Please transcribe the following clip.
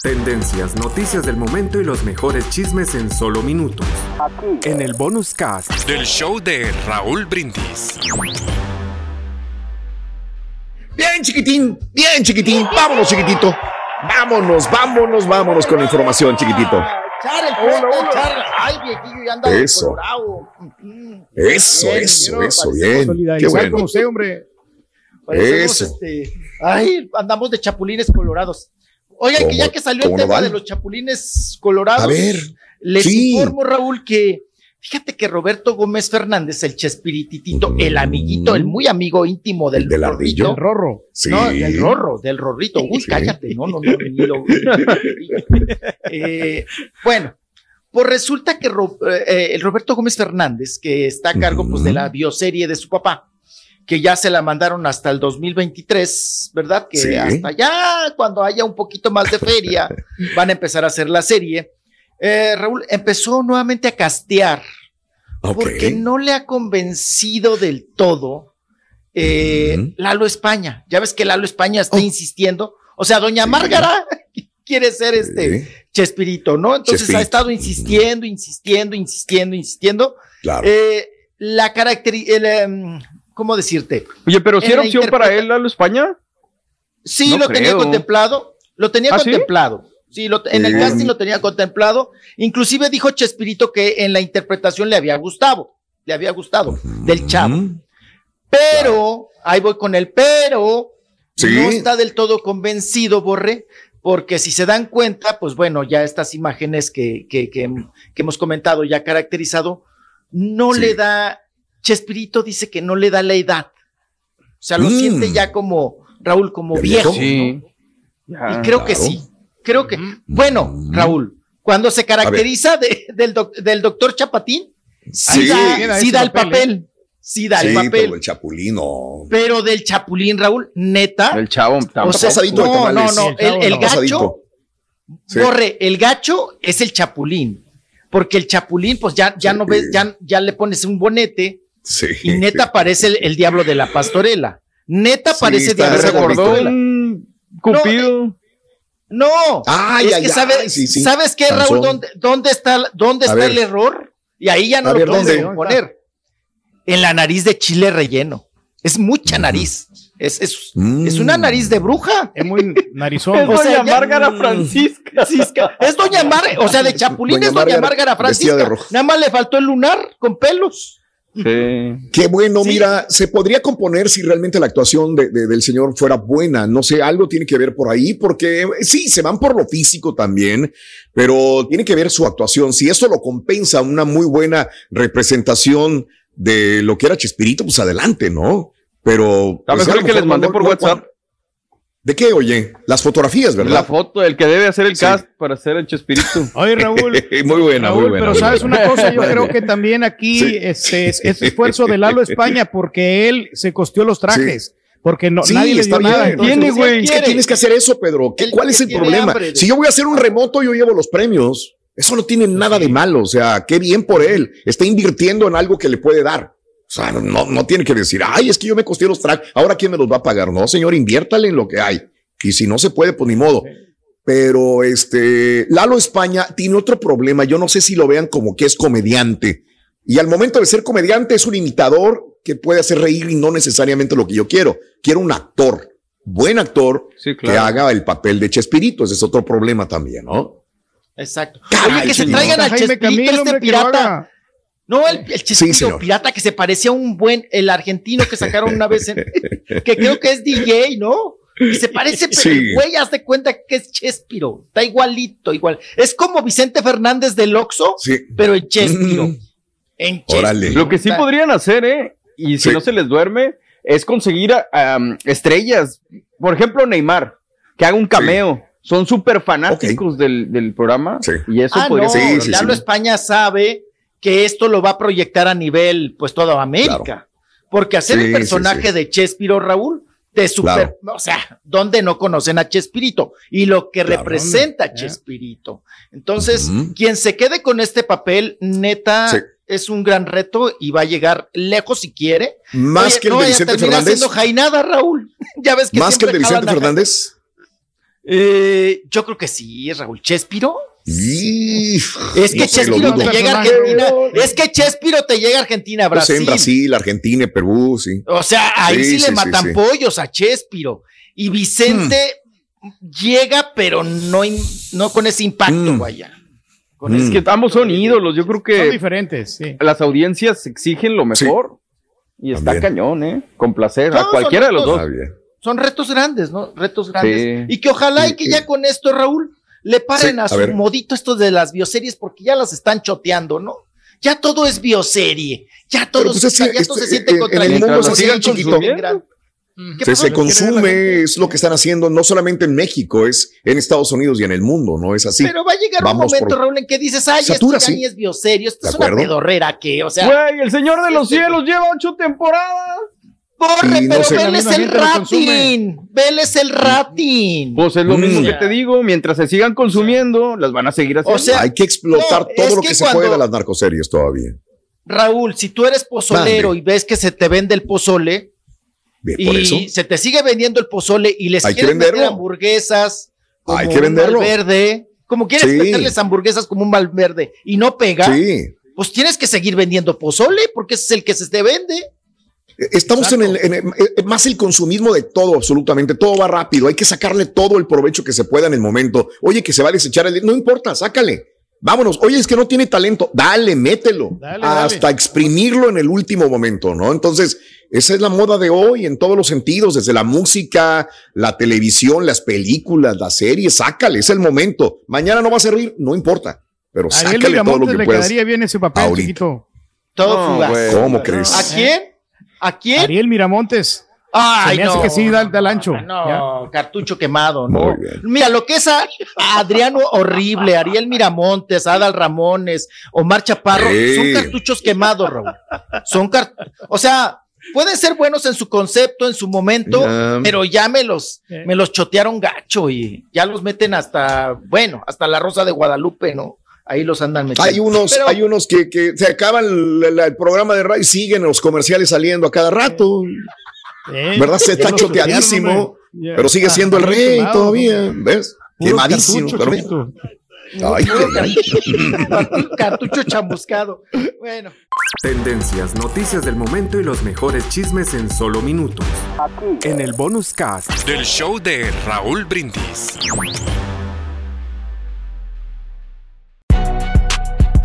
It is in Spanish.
Tendencias, noticias del momento y los mejores chismes en solo minutos. En el bonus cast del show de Raúl Brindis. Bien, chiquitín, bien, chiquitín. Vámonos, chiquitito. Vámonos, vámonos, vámonos con la información, chiquitito. Ay, viejillo, ya anda Eso. colorado. Eso, Bien, eso, eso, bien. Qué bueno. con usted, hombre. Parecemos, Eso. este, ay, andamos de chapulines colorados. Oigan, que ya ¿Cómo- que salió el no tema vale? de los chapulines colorados, A ver, les sí. informo, Raúl, que fíjate que Roberto Gómez Fernández, el Chespirititito, el amiguito, el muy amigo íntimo del, Mm. del ardillo. Rorrito, Rorro. Sí. no, del rorro, del rorrito. Uy, Sí. cállate, no, no, no, ni lo- Eh, bueno, pues resulta que Ro- eh, el Roberto Gómez Fernández, que está a cargo pues, de la bioserie de su papá, que ya se la mandaron hasta el 2023, ¿verdad? Que Sí. hasta ya cuando haya un poquito más de feria van a empezar a hacer la serie. Eh, Raúl empezó nuevamente a castear porque no le ha convencido del todo eh. Lalo España. Ya ves que Lalo España está Oh. insistiendo. O sea, doña Sí. Márgara quiere ser este Sí, Chespirito, ¿no? Entonces Chespirito. ha estado insistiendo, insistiendo, insistiendo, insistiendo. claro. Eh, la característica, ¿cómo decirte? Oye, pero si era opción para él, Lalo España. Sí, No lo tenía contemplado. Lo tenía ¿Ah, sí? contemplado. Sí, lo- en el casting lo tenía contemplado. Inclusive dijo Chespirito que en la interpretación le había gustado. Le había gustado del chavo. Pero, ahí voy con el pero, Sí. no está del todo convencido, Borre, porque si se dan cuenta, pues bueno, ya estas imágenes que, que, que, que hemos comentado, ya caracterizado, no Sí. le da, Chespirito dice que no le da la edad. O sea, lo Mm. siente ya como, Raúl, como ¿De viejo. viejo? ¿no? Ya. Y creo que sí. Creo que, bueno. Raúl, cuando se caracteriza de- del, doc- del doctor Chapatín, sí, Sí. da, sí el papel, papel. Sí da el Sí, papel. pero el chapulino. Pero del Chapulín, Raúl, neta. El chavo. o tampoco. sea, pasadito de no, no, no. El, gacho, Sí. corre, el gacho es el Chapulín. Porque el Chapulín, pues ya, ya no ves, ya, ya le pones un bonete Sí. y neta parece el, el diablo de la pastorela. Neta Sí, parece diablo de la pastorela. un Cupido. No, Ay, es ay, que ay, sabes, sí, sí. ¿sabes qué. Raúl? ¿Dónde, dónde está, dónde está el error? Y ahí ya no A lo ¿dónde? poner. En la nariz de chile relleno. Es mucha nariz. Es, es, Mm. es una nariz de bruja. Es muy narizón. O sea, doña ya- Márgara Francisca. Francisca. Es Doña Márgara, o sea, de Chapulín Doña es Doña Márgara Francisca. Nada más le faltó el lunar con pelos. Sí. Qué bueno, Sí. mira, se podría componer si realmente la actuación de- de- del señor fuera buena. No sé, algo tiene que ver por ahí, porque eh, sí, se van por lo físico también, pero tiene que ver su actuación. Si esto lo compensa una muy buena representación de lo que era Chespirito, pues adelante, ¿no? Pero. Está pues, mejor a que les mandé no- por no- WhatsApp. ¿De qué, oye? Las fotografías, La ¿verdad? foto, el que debe hacer el Sí. cast para hacer el Chespirito. Oye, Raúl. muy buena, Raúl, muy buena. pero muy sabes buena. una cosa, yo creo que también aquí Sí. este, es, es esfuerzo de Lalo España porque él se costeó los trajes. Porque no, Sí, nadie le está dio nada. bien. entonces- Tiene, güey. Es que tienes que hacer eso, Pedro. ¿Qué- ¿Cuál es el problema? hambre Si yo voy a hacer un remoto, yo llevo los premios. Eso no tiene nada de malo. O sea, qué bien por él. Está invirtiendo en algo que le puede dar. O sea, no, no tiene que decir, ay, es que yo me costeé los tracks. Ahora, ¿quién me los va a pagar? No, señor, inviértale en lo que hay. Y si no se puede, pues ni modo. Pero este, Lalo España tiene otro problema. Yo no sé si lo vean como que es comediante. Y al momento de ser comediante es un imitador que puede hacer reír y no necesariamente lo que yo quiero. Quiero un actor, buen actor, Sí, que haga el papel de Chespirito. Ese es otro problema también, ¿no? Exacto. Caray, Oye, que se traigan Jaime Chespirito, este hombre, pirata. No, el, el pirata que se parecía a un buen, el argentino que sacaron una vez, en- que creo que es DJ, ¿no? Y se parece, pero Sí. el güey, haz de cuenta que es Chespiro. Está igualito, igual. Es como Vicente Fernández del Oxxo, Sí. pero en Chespiro. Mm. En Chespiro. Órale. Lo que sí podrían hacer, ¿eh? Y si Sí. no se les duerme, es conseguir a- am, estrellas. Por ejemplo, Neymar, que haga un cameo. Son súper fanáticos del, del programa. Sí. Y eso Ah, podría no, Sí, sí, Lalo sí. España sabe que esto lo va a proyectar a nivel, pues, toda América. Porque hacer Sí, el personaje sí. de Chespiro, Raúl, de super, o sea, ¿dónde no conocen a Chespirito? Y lo que Claro, representa a ¿dónde? Chespirito. Entonces, quien se quede con este papel, neta, Sí. es un gran reto y va a llegar lejos si quiere. Más Oye, que el no de vaya a Vicente terminar Fernández. siendo Jainada, Raúl. ya ves que Más que el de Vicente Fernández. Eh, yo creo que sí, Raúl. ¿Chespiro? Es que No Chespiro te llega a Argentina. Es que Chespiro te llega a Argentina, Pues Brasil. en Brasil, Argentina, Perú, sí. O sea, ahí sí, Sí, le matan sí, sí. pollos a Chespiro. Y Vicente llega, pero no, in- no con ese impacto, Mm. vaya. Con Mm. Es que ambos son ídolos. Yo creo Son que diferentes, sí. las audiencias exigen lo Sí. mejor. Y está También. cañón, ¿eh? Complacer No, a cualquiera de los son dos. Ah. Son retos grandes, ¿no? Retos grandes. Sí. Y que ojalá y que ya con esto, Raúl, le paren Sí, a a su ver. modito esto de las bioseries porque ya las están choteando, ¿no? Ya todo es bioserie. Ya todo, pues, es ya esto este- se siente en- en contra el mundo así, sigan chiquito. consumiendo. ¿Qué Se, se ¿Qué quiere ver la consume, es lo que están haciendo, no solamente en México, es en Estados Unidos y en el mundo, ¿no? Es así. Pero va a llegar Vamos un momento, por- Raúl, en que dices, ay, Satura, esto ya sí. ni es bioserio, esto ¿De es una pedorrera que, o sea, Güey, el Señor de los sí. Cielos lleva ocho temporadas. Corre, no pero sé- veles el rating, veles el rating. Pues es lo Mm. mismo que te digo. Mientras se sigan consumiendo, las van a seguir haciendo. O sea, Hay que explotar no, todo lo que que, se puede de las narcoseries todavía. Raúl, si tú eres pozolero Mande. y ves que se te vende el pozole Bien, por eso. y se te sigue vendiendo el pozole y les Hay quieres meter venderlo. hamburguesas como Hay que un venderlo. verde, como quieres Sí. meterles hamburguesas como un verde y no pega, Sí. pues tienes que seguir vendiendo pozole porque ese es el que se te vende. Estamos en el, en el- eh, más el consumismo de todo, absolutamente. Todo va rápido. Hay que sacarle todo el provecho que se pueda en el momento. Oye, que se va a desechar el. No importa, sácale. Vámonos. Oye, es que no tiene talento. Dale, mételo. Dale, dale. hasta exprimirlo en el último momento, ¿no? Entonces, esa es la moda de hoy en todos los sentidos, desde la música, la televisión, las películas, las series. Sácale, es el momento. Mañana no va a servir, no importa. Pero A sácale todo lo que le puedas. quedaría bien ese papel, ahorita. chiquito. Todo No, fugaz. güey. ¿Cómo crees? ¿A quién? ¿A quién? Ariel Miramontes. Ay, Se me hace que sí, da- ancho. No, cartucho quemado, ¿no? Mira, lo que es a, a Adriano Horrible, Ariel Miramontes, Adal Ramones, Omar Chaparro, Sí. son cartuchos quemados, Raúl. Son car o sea, pueden ser buenos en su concepto, en su momento, pero ya me los, Eh. me los chotearon gacho y ya los meten hasta, bueno, hasta la Rosa de Guadalupe, ¿no? Ahí los andan metiendo. Hay unos, Pero- hay unos que, que se acaban el, el programa de radio y siguen los comerciales saliendo a cada rato, Eh, ¿verdad? Se está choteadísimo, pero sigue siendo el rey quemado, todavía, hombre. ¿ves? Puros Quemadísimo. cartuchos, pero. Ay, Puro qué- cartucho, cartucho chamuscado. Bueno. Tendencias, noticias del momento y los mejores chismes en solo minutos. En el bonus cast. Del show de Raúl Brindis.